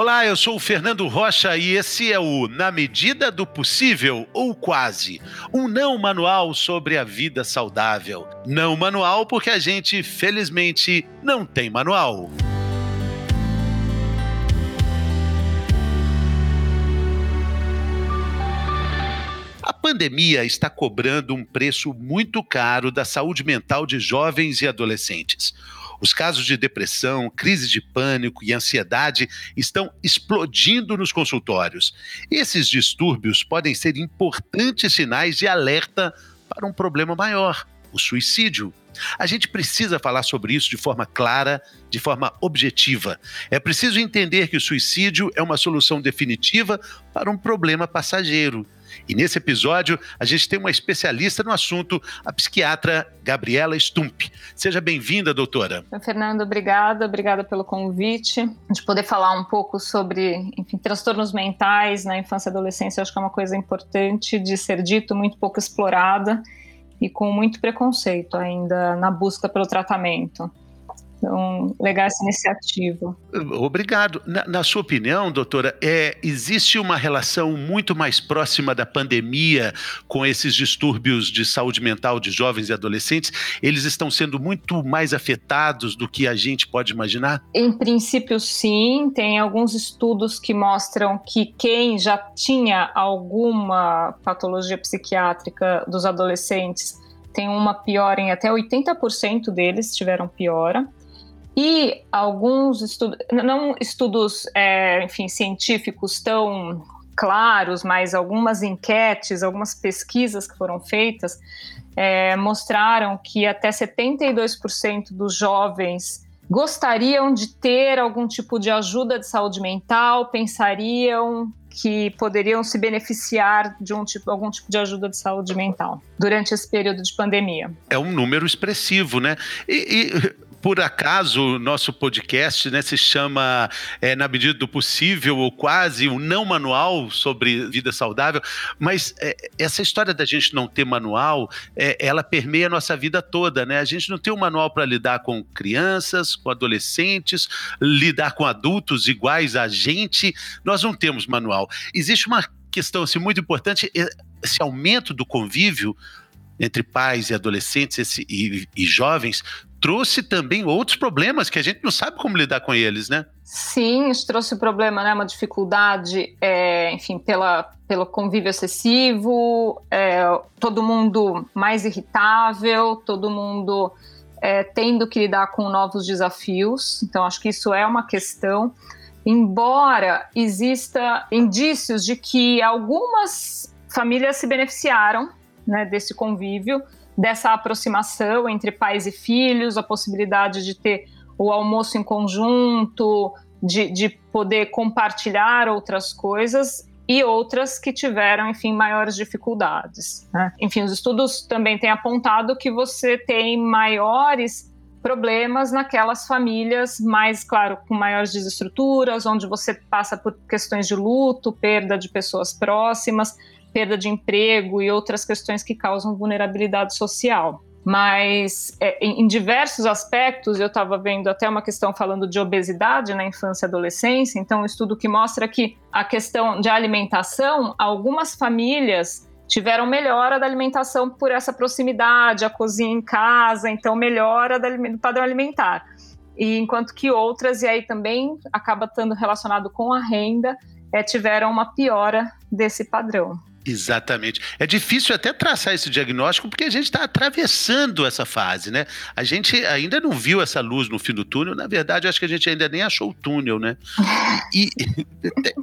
Olá, eu sou o Fernando Rocha e esse é o Na Medida do Possível ou Quase, um não manual sobre a vida saudável. Não manual porque a gente, felizmente, não tem manual. A pandemia está cobrando um preço muito caro da saúde mental de jovens e adolescentes. Os casos de depressão, crise de pânico e ansiedade estão explodindo nos consultórios. Esses distúrbios podem ser importantes sinais de alerta para um problema maior, o suicídio. A gente precisa falar sobre isso de forma clara, de forma objetiva. É preciso entender que o suicídio é uma solução definitiva para um problema passageiro e nesse episódio, a gente tem uma especialista no assunto, a psiquiatra Gabriela Stump. Seja bem-vinda, doutora. Fernando, obrigada. Obrigada pelo convite. De poder falar um pouco sobre, enfim, transtornos mentais na infância e adolescência, acho que é uma coisa importante de ser dito, muito pouco explorada e com muito preconceito ainda na busca pelo tratamento. Então, legal essa iniciativa. Obrigado. Na, na, sua opinião, doutora, é, existe uma relação muito mais próxima da pandemia com esses distúrbios de saúde mental de jovens e adolescentes? Eles estão sendo muito mais afetados do que a gente pode imaginar? Em princípio, sim. Tem alguns estudos que mostram que quem já tinha alguma patologia psiquiátrica dos adolescentes tem uma piora em até 80% deles tiveram piora. E alguns estudos, não estudos, é, enfim, científicos tão claros, mas algumas enquetes, algumas pesquisas que foram feitas é, mostraram que até 72% dos jovens gostariam de ter algum tipo de ajuda de saúde mental, pensariam que poderiam se beneficiar de um tipo, algum tipo de ajuda de saúde mental durante esse período de pandemia. É um número expressivo, né? E, e por acaso, o nosso podcast né, se chama, é, na medida do possível, ou quase, um não manual sobre vida saudável, mas é, essa história da gente não ter manual, é, ela permeia a nossa vida toda, né? A gente não tem um manual para lidar com crianças, com adolescentes, lidar com adultos iguais a gente, nós não temos manual. Existe uma questão assim, muito importante, esse aumento do convívio entre pais e adolescentes esse, e, e, jovens trouxe também outros problemas que a gente não sabe como lidar com eles, né? Sim, isso trouxe o problema, né? Uma dificuldade, é, enfim, pela, pelo convívio excessivo, é, todo mundo mais irritável, todo mundo é, tendo que lidar com novos desafios. Então, acho que isso é uma questão. Embora exista indícios de que algumas famílias se beneficiaram né, desse convívio, dessa aproximação entre pais e filhos, a possibilidade de ter o almoço em conjunto, de, de poder compartilhar outras coisas e outras que tiveram, enfim, maiores dificuldades. Né? Enfim, os estudos também têm apontado que você tem maiores problemas naquelas famílias mais, claro, com maiores desestruturas, onde você passa por questões de luto, perda de pessoas próximas, perda de emprego e outras questões que causam vulnerabilidade social. Mas é, em, em, diversos aspectos, eu estava vendo até uma questão falando de obesidade na infância e adolescência, então um estudo que mostra que a questão de alimentação, algumas famílias tiveram melhora da alimentação por essa proximidade, a cozinha em casa, então melhora do padrão alimentar. E enquanto que outras, e aí também acaba estando relacionado com a renda, é, tiveram uma piora desse padrão. Exatamente. É difícil até traçar esse diagnóstico porque a gente está atravessando essa fase, né? A gente ainda não viu essa luz no fim do túnel. Na verdade, acho que a gente ainda nem achou o túnel, né? E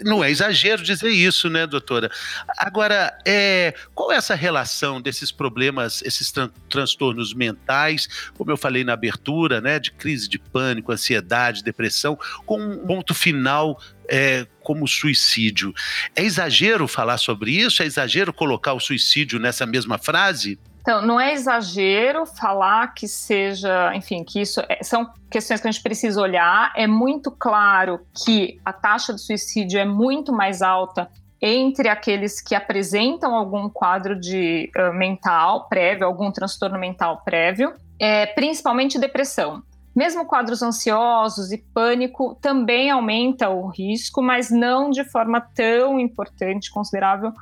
não é exagero dizer isso, né, doutora? Agora, é, qual é essa relação desses problemas, esses tran transtornos mentais, como eu falei na abertura, né, de crise de pânico, ansiedade, depressão, com um ponto final é, como suicídio. É exagero falar sobre isso? É exagero colocar o suicídio nessa mesma frase? Então, não é exagero falar que seja, enfim, que isso é, são questões que a gente precisa olhar. É muito claro que a taxa de suicídio é muito mais alta entre aqueles que apresentam algum quadro de uh, mental prévio, algum transtorno mental prévio, é, principalmente depressão. Mesmo quadros ansiosos e pânico também aumenta o risco, mas não de forma tão importante, considerável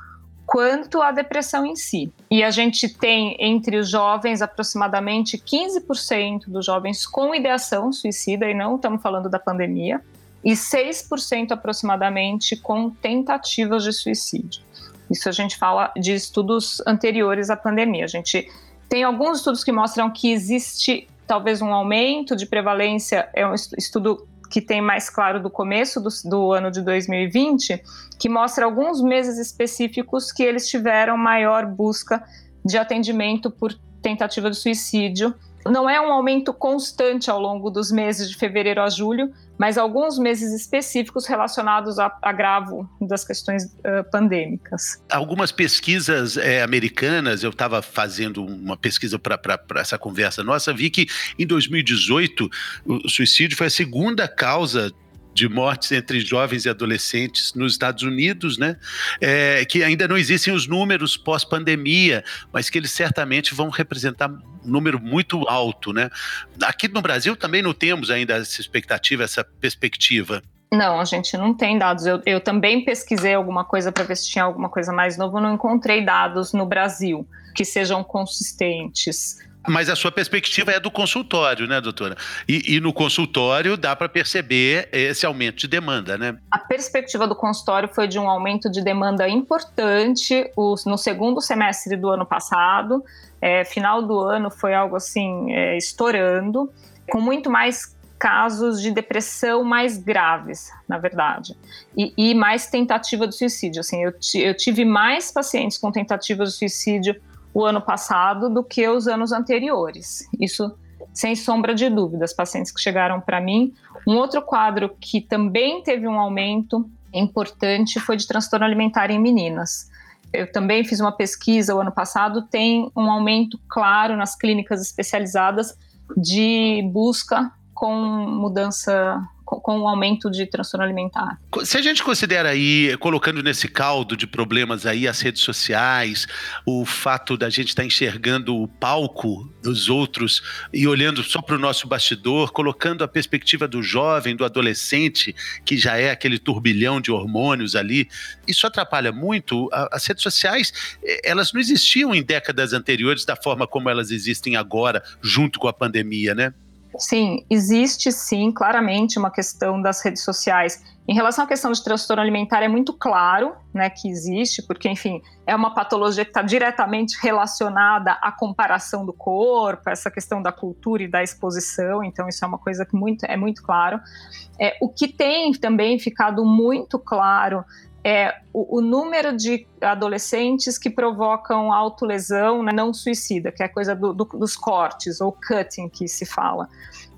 quanto a depressão em si. E a gente tem entre os jovens aproximadamente 15% dos jovens com ideação suicida, e não estamos falando da pandemia, e 6% aproximadamente com tentativas de suicídio. Isso a gente fala de estudos anteriores à pandemia. A gente tem alguns estudos que mostram que existe talvez um aumento de prevalência, é um estudo que tem mais claro do começo do, do, ano de 2020, que mostra alguns meses específicos que eles tiveram maior busca de atendimento por tentativa de suicídio não é um aumento constante ao longo dos meses de fevereiro a julho, mas alguns meses específicos relacionados a agravo das questões uh, pandêmicas. Algumas pesquisas é, americanas, eu estava fazendo uma pesquisa para essa conversa nossa, vi que em 2018 o suicídio foi a segunda causa de mortes entre jovens e adolescentes nos Estados Unidos, né? É, que ainda não existem os números pós-pandemia, mas que eles certamente vão representar um número muito alto, né? Aqui no Brasil também não temos ainda essa expectativa, essa perspectiva. Não, a gente não tem dados. Eu, eu também pesquisei alguma coisa para ver se tinha alguma coisa mais nova, não encontrei dados no Brasil que sejam consistentes. Mas a sua perspectiva é do consultório, né, doutora? E, e no consultório dá para perceber esse aumento de demanda, né? A perspectiva do consultório foi de um aumento de demanda importante no segundo semestre do ano passado. É, final do ano foi algo assim, é, estourando, com muito mais casos de depressão mais graves, na verdade, e, e mais tentativa de suicídio. Assim, eu, eu tive mais pacientes com tentativa de suicídio o ano passado do que os anos anteriores. Isso sem sombra de dúvidas, pacientes que chegaram para mim. Um outro quadro que também teve um aumento importante foi de transtorno alimentar em meninas. Eu também fiz uma pesquisa o ano passado, tem um aumento claro nas clínicas especializadas de busca com mudança com o aumento de transtorno alimentar. Se a gente considera aí, colocando nesse caldo de problemas aí as redes sociais, o fato da gente estar tá enxergando o palco dos outros e olhando só para o nosso bastidor, colocando a perspectiva do jovem, do adolescente, que já é aquele turbilhão de hormônios ali, isso atrapalha muito. As redes sociais, eh, elas não existiam em décadas anteriores da forma como elas existem agora, junto com a pandemia, né? Sim, existe sim, claramente, uma questão das redes sociais. Em relação à questão de transtorno alimentar, é muito claro né, que existe, porque, enfim, é uma patologia que está diretamente relacionada à comparação do corpo, essa questão da cultura e da exposição, então isso é uma coisa que muito, é muito claro. É, o que tem também ficado muito claro é o, o, número de adolescentes que provocam autolesão né, não suicida, que é a coisa do, do, dos cortes, ou cutting que se fala.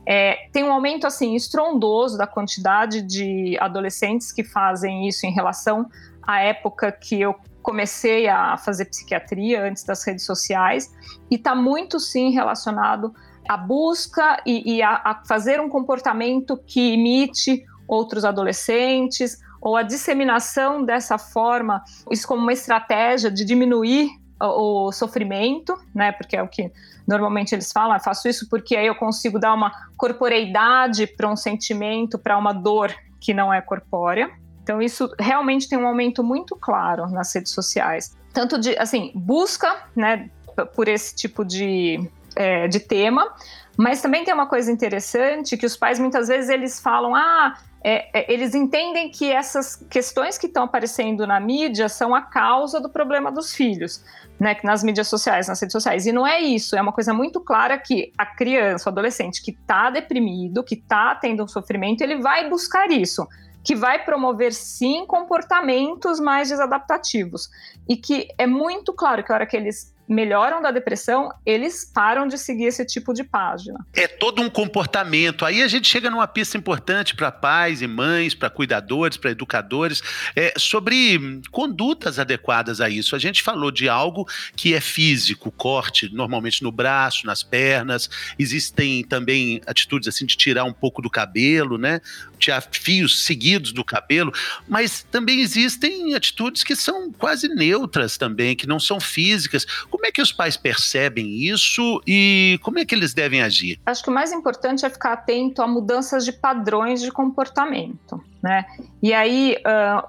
É, tem um aumento assim estrondoso da quantidade de adolescentes que fazem isso em relação à época que eu comecei a fazer psiquiatria antes das redes sociais e está muito sim relacionado à busca e, e a, a fazer um comportamento que imite outros adolescentes ou a disseminação dessa forma, isso como uma estratégia de diminuir o, sofrimento, né? Porque é o que normalmente eles falam, ah, faço isso porque aí eu consigo dar uma corporeidade para um sentimento, para uma dor que não é corpórea. Então isso realmente tem um aumento muito claro nas redes sociais, tanto de assim busca, né, por esse tipo de é, de tema, mas também tem uma coisa interessante que os pais muitas vezes eles falam, ah é, é, eles entendem que essas questões que estão aparecendo na mídia são a causa do problema dos filhos, né, nas mídias sociais, nas redes sociais. E não é isso, é uma coisa muito clara que a criança, o adolescente que está deprimido, que está tendo um sofrimento, ele vai buscar isso que vai promover sim comportamentos mais desadaptativos e que é muito claro que a hora que eles melhoram da depressão, eles param de seguir esse tipo de página. É todo um comportamento. Aí a gente chega numa pista importante para pais e mães, para cuidadores, para educadores, é, sobre condutas adequadas a isso. A gente falou de algo que é físico, corte, normalmente no braço, nas pernas. Existem também atitudes assim de tirar um pouco do cabelo, né? Tirar fios seguidos do cabelo, mas também existem atitudes que são quase neutras também, que não são físicas. Como Como é que os pais percebem isso e como é que eles devem agir? Acho que o mais importante é ficar atento a mudanças de padrões de comportamento. Né? E aí,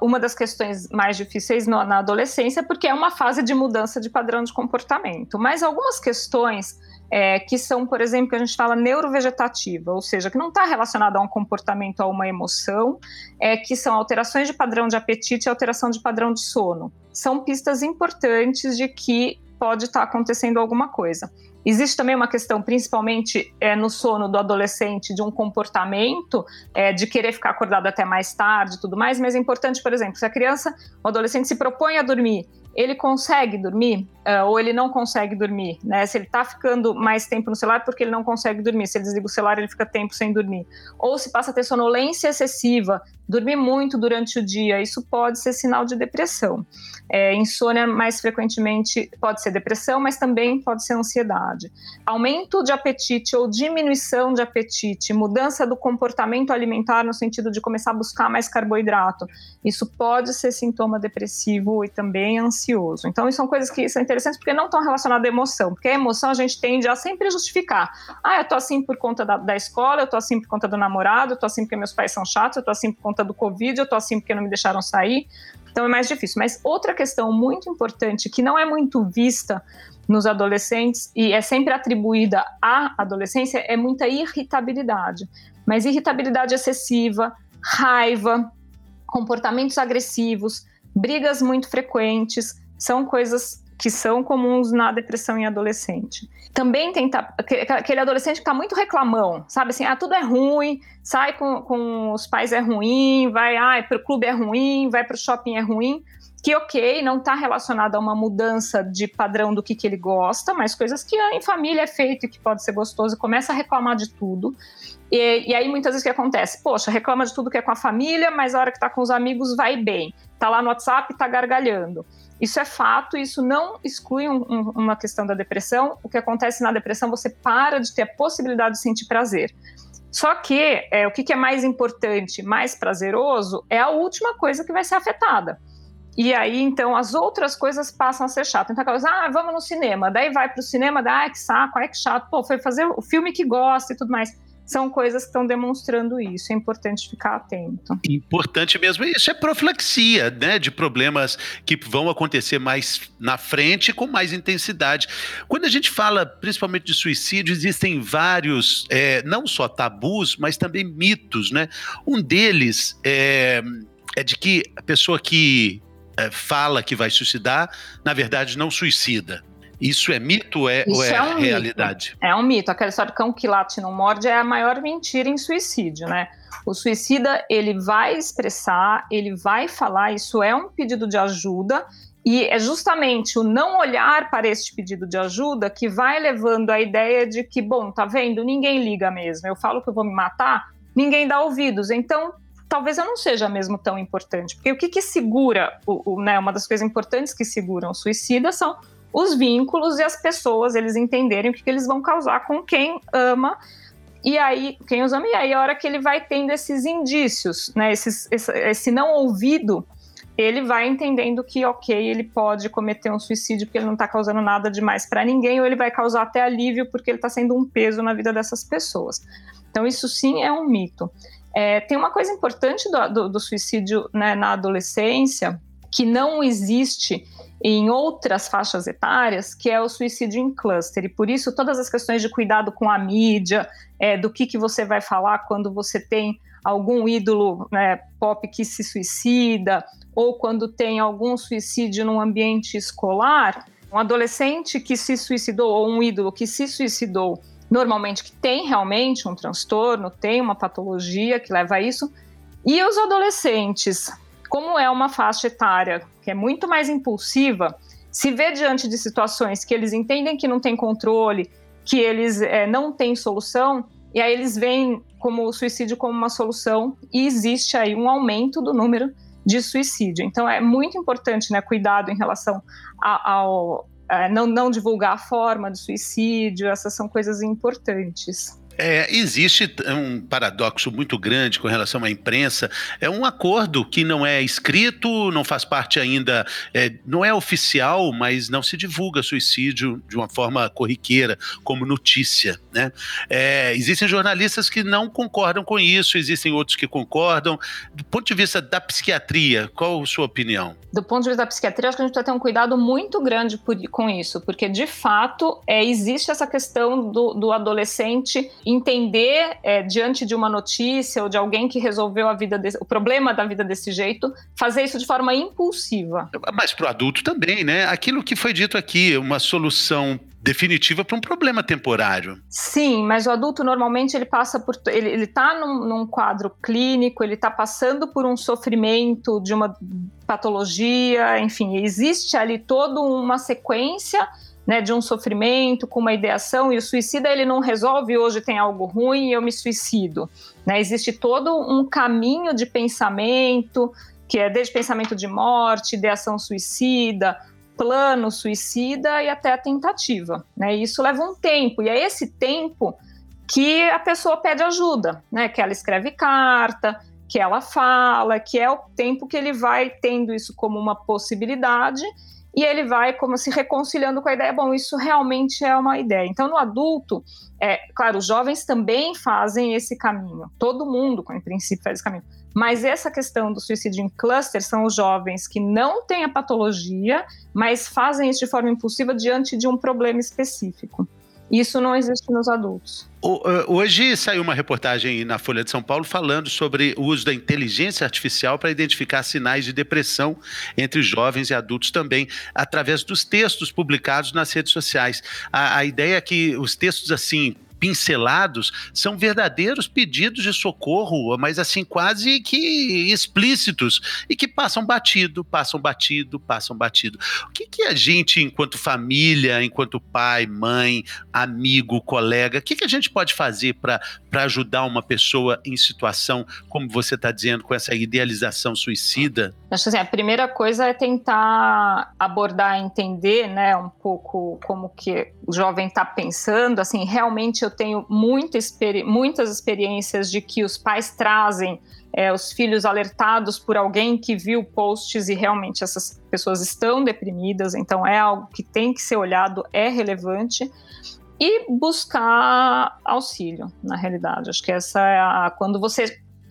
uma das questões mais difíceis na adolescência, porque é uma fase de mudança de padrão de comportamento, mas algumas questões é, que são, por exemplo, que a gente fala neurovegetativa, ou seja, que não está relacionada a um comportamento, a uma emoção, é, que são alterações de padrão de apetite e alteração de padrão de sono. São pistas importantes de que pode estar tá acontecendo alguma coisa. Existe também uma questão, principalmente é, no sono do adolescente, de um comportamento é, de querer ficar acordado até mais tarde e tudo mais, mas é importante, por exemplo, se a criança, o adolescente se propõe a dormir ele consegue dormir uh, ou ele não consegue dormir, né? Se ele está ficando mais tempo no celular porque ele não consegue dormir, se ele desliga o celular ele fica tempo sem dormir, ou se passa a ter sonolência excessiva, dormir muito durante o dia, isso pode ser sinal de depressão. É, insônia mais frequentemente pode ser depressão, mas também pode ser ansiedade. Aumento de apetite ou diminuição de apetite, mudança do comportamento alimentar no sentido de começar a buscar mais carboidrato, isso pode ser sintoma depressivo e também ansioso. Então, são coisas que são interessantes porque não estão relacionadas à emoção, porque a emoção a gente tende a sempre justificar. Ah, eu tô assim por conta da, da escola, eu tô assim por conta do namorado, eu tô assim porque meus pais são chatos, eu tô assim por conta do Covid, eu tô assim porque não me deixaram sair. Então é mais difícil. Mas outra questão muito importante que não é muito vista nos adolescentes e é sempre atribuída à adolescência é muita irritabilidade. Mas irritabilidade excessiva, raiva, comportamentos agressivos, brigas muito frequentes, são coisas que são comuns na depressão em adolescente. Também tem aquele adolescente que está muito reclamão, sabe assim, ah, tudo é ruim, sai com, com os pais é ruim, vai ah, para o clube é ruim, vai para o shopping é ruim, que ok, não está relacionado a uma mudança de padrão do que, que ele gosta, mas coisas que em família é feito e que pode ser gostoso, começa a reclamar de tudo. E, e aí muitas vezes o que acontece? Poxa, reclama de tudo que é com a família, mas a hora que está com os amigos vai bem. Tá lá no WhatsApp, está gargalhando. Isso é fato, isso não exclui um, um, uma questão da depressão. O que acontece na depressão, você para de ter a possibilidade de sentir prazer. Só que é, o que, que é mais importante, mais prazeroso, é a última coisa que vai ser afetada. E aí, então, as outras coisas passam a ser chato. Então, aquela coisa, ah, vamos no cinema. Daí vai para o cinema, dá, ah, que saco, ai, que chato. Pô, foi fazer o filme que gosta e tudo mais são coisas que estão demonstrando isso. É importante ficar atento. Importante mesmo. Isso é profilaxia, né? De problemas que vão acontecer mais na frente com mais intensidade. Quando a gente fala principalmente de suicídio, existem vários, é, não só tabus, mas também mitos, né? Um deles é, é de que a pessoa que é, fala que vai suicidar, na verdade, não suicida. Isso é mito é, ou é, é um realidade? Mito. É um mito. Aquela história do cão que late não morde é a maior mentira em suicídio, né? O suicida, ele vai expressar, ele vai falar, isso é um pedido de ajuda, e é justamente o não olhar para este pedido de ajuda que vai levando a ideia de que, bom, tá vendo, ninguém liga mesmo. Eu falo que eu vou me matar, ninguém dá ouvidos. Então, talvez eu não seja mesmo tão importante. Porque o que, que segura, o, o, né, uma das coisas importantes que seguram o suicida são os vínculos e as pessoas, eles entenderem o que, eles vão causar com quem ama e aí, quem os ama, e aí a hora que ele vai tendo esses indícios, né, esses, esse, esse, não ouvido, ele vai entendendo que, ok, ele pode cometer um suicídio porque ele não está causando nada demais para ninguém, ou ele vai causar até alívio porque ele está sendo um peso na vida dessas pessoas. Então, isso sim é um mito. É, tem uma coisa importante do, do, do suicídio né, na adolescência, que não existe em outras faixas etárias, que é o suicídio em cluster. E por isso, todas as questões de cuidado com a mídia, é, do que, que você vai falar quando você tem algum ídolo né, pop que se suicida, ou quando tem algum suicídio num ambiente escolar, um adolescente que se suicidou, ou um ídolo que se suicidou, normalmente que tem realmente um transtorno, tem uma patologia que leva a isso, e os adolescentes como é uma faixa etária que é muito mais impulsiva, se vê diante de situações que eles entendem que não tem controle, que eles é, não têm solução, e aí eles veem como o suicídio como uma solução, e existe aí um aumento do número de suicídio. Então é muito importante, né, cuidado em relação ao, é, não, não divulgar a forma de suicídio, essas são coisas importantes. É, existe um paradoxo muito grande com relação à imprensa. É um acordo que não é escrito, não faz parte ainda, é, não é oficial, mas não se divulga suicídio de uma forma corriqueira, como notícia. Né? É, existem jornalistas que não concordam com isso, existem outros que concordam. Do ponto de vista da psiquiatria, qual a sua opinião? Do ponto de vista da psiquiatria, acho que a gente precisa ter um cuidado muito grande por, com isso, porque de fato é, existe essa questão do, do adolescente entender é, diante de uma notícia ou de alguém que resolveu a vida desse, o problema da vida desse jeito, fazer isso de forma impulsiva. Mas para o adulto também, né? Aquilo que foi dito aqui, uma solução definitiva para um problema temporário. Sim, mas o adulto normalmente ele passa por ele está num, num, quadro clínico, ele está passando por um sofrimento de uma patologia, enfim, existe ali toda uma sequência né, de um sofrimento com uma ideação e o suicida ele não resolve hoje tem algo ruim e eu me suicido. Né? Existe todo um caminho de pensamento que é desde pensamento de morte, ideação suicida, plano suicida e até a tentativa. Né? E isso leva um tempo e é esse tempo que a pessoa pede ajuda, né? Que ela escreve carta, que ela fala, que é o tempo que ele vai tendo isso como uma possibilidade e ele vai como se reconciliando com a ideia, bom, isso realmente é uma ideia. Então, no adulto, é, claro, os jovens também fazem esse caminho, todo mundo, em princípio, faz esse caminho. Mas essa questão do suicídio em cluster são os jovens que não têm a patologia, mas fazem isso de forma impulsiva diante de um problema específico. Isso não existe nos adultos. Eh, hoje saiu uma reportagem na Folha de São Paulo falando sobre o uso da inteligência artificial para identificar sinais de depressão entre jovens e adultos também, através dos textos publicados nas redes sociais. A, a ideia é que os textos assim pincelados são verdadeiros pedidos de socorro, mas assim quase que explícitos e que passam batido, passam batido, passam batido. O que, que a gente, enquanto família, enquanto pai, mãe, amigo, colega, o que, que a gente pode fazer para ajudar uma pessoa em situação, como você está dizendo, com essa idealização suicida? Acho assim, a primeira coisa é tentar abordar, entender, né, um pouco como que o jovem está pensando. Assim, realmente eu tenho muita experi muitas experiências de que os pais trazem é, os filhos alertados por alguém que viu posts e realmente essas pessoas estão deprimidas, então é algo que tem que ser olhado, é relevante. E buscar auxílio, na realidade. Acho que essa é a. Quando você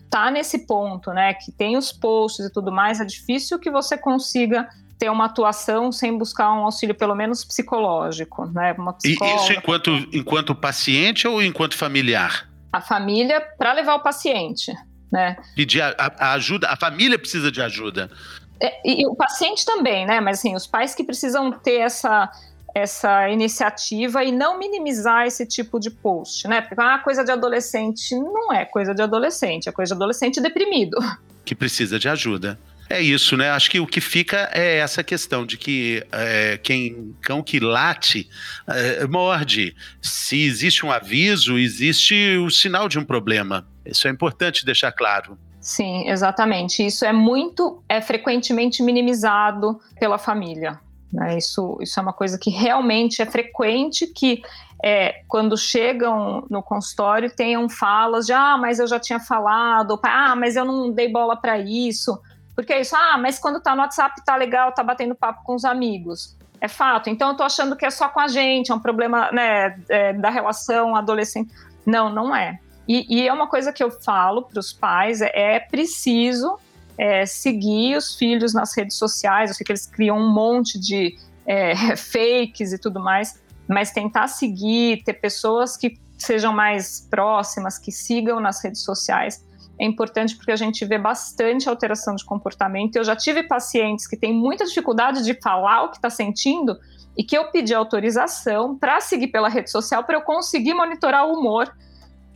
está nesse ponto, né, que tem os posts e tudo mais, é difícil que você consiga ter uma atuação sem buscar um auxílio, pelo menos psicológico, né? Uma e isso enquanto, enquanto paciente ou enquanto familiar? A família para levar o paciente, né? Pedir a, a, ajuda, a família precisa de ajuda. É, e o paciente também, né? Mas assim, os pais que precisam ter essa essa iniciativa e não minimizar esse tipo de post, né? Porque ah, coisa de adolescente não é coisa de adolescente, é coisa de adolescente deprimido. Que precisa de ajuda. É isso, né? Acho que o que fica é essa questão de que é, quem cão que late é, morde. Se existe um aviso, existe o sinal de um problema. Isso é importante deixar claro. Sim, exatamente. Isso é muito, é frequentemente minimizado pela família. Né? Isso, isso é uma coisa que realmente é frequente que é, quando chegam no consultório tenham falas de ah, mas eu já tinha falado, ah, mas eu não dei bola para isso. Porque é isso, ah, mas quando tá no WhatsApp tá legal, tá batendo papo com os amigos. É fato. Então eu tô achando que é só com a gente, é um problema né, é, da relação adolescente. Não, não é. E, e, é uma coisa que eu falo para os pais: é, é preciso é, seguir os filhos nas redes sociais. Eu sei que eles criam um monte de é, fakes e tudo mais, mas tentar seguir, ter pessoas que sejam mais próximas, que sigam nas redes sociais, é importante porque a gente vê bastante alteração de comportamento. Eu já tive pacientes que têm muita dificuldade de falar o que está sentindo e que eu pedi autorização para seguir pela rede social para eu conseguir monitorar o humor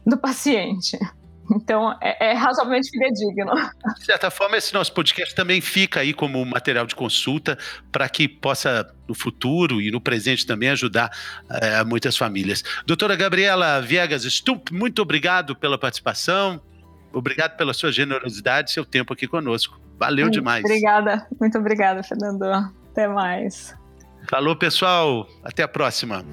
do paciente. Então, é, é, razoavelmente fidedigno. De certa forma, esse nosso podcast também fica aí como material de consulta para que possa, no futuro e no presente também, ajudar é, muitas famílias. Doutora Gabriela Viegas Stup, muito obrigado pela participação. Obrigado pela sua generosidade e seu tempo aqui conosco. Valeu muito demais. Obrigada, muito obrigada, Fernando. Até mais. Falou, pessoal. Até a próxima.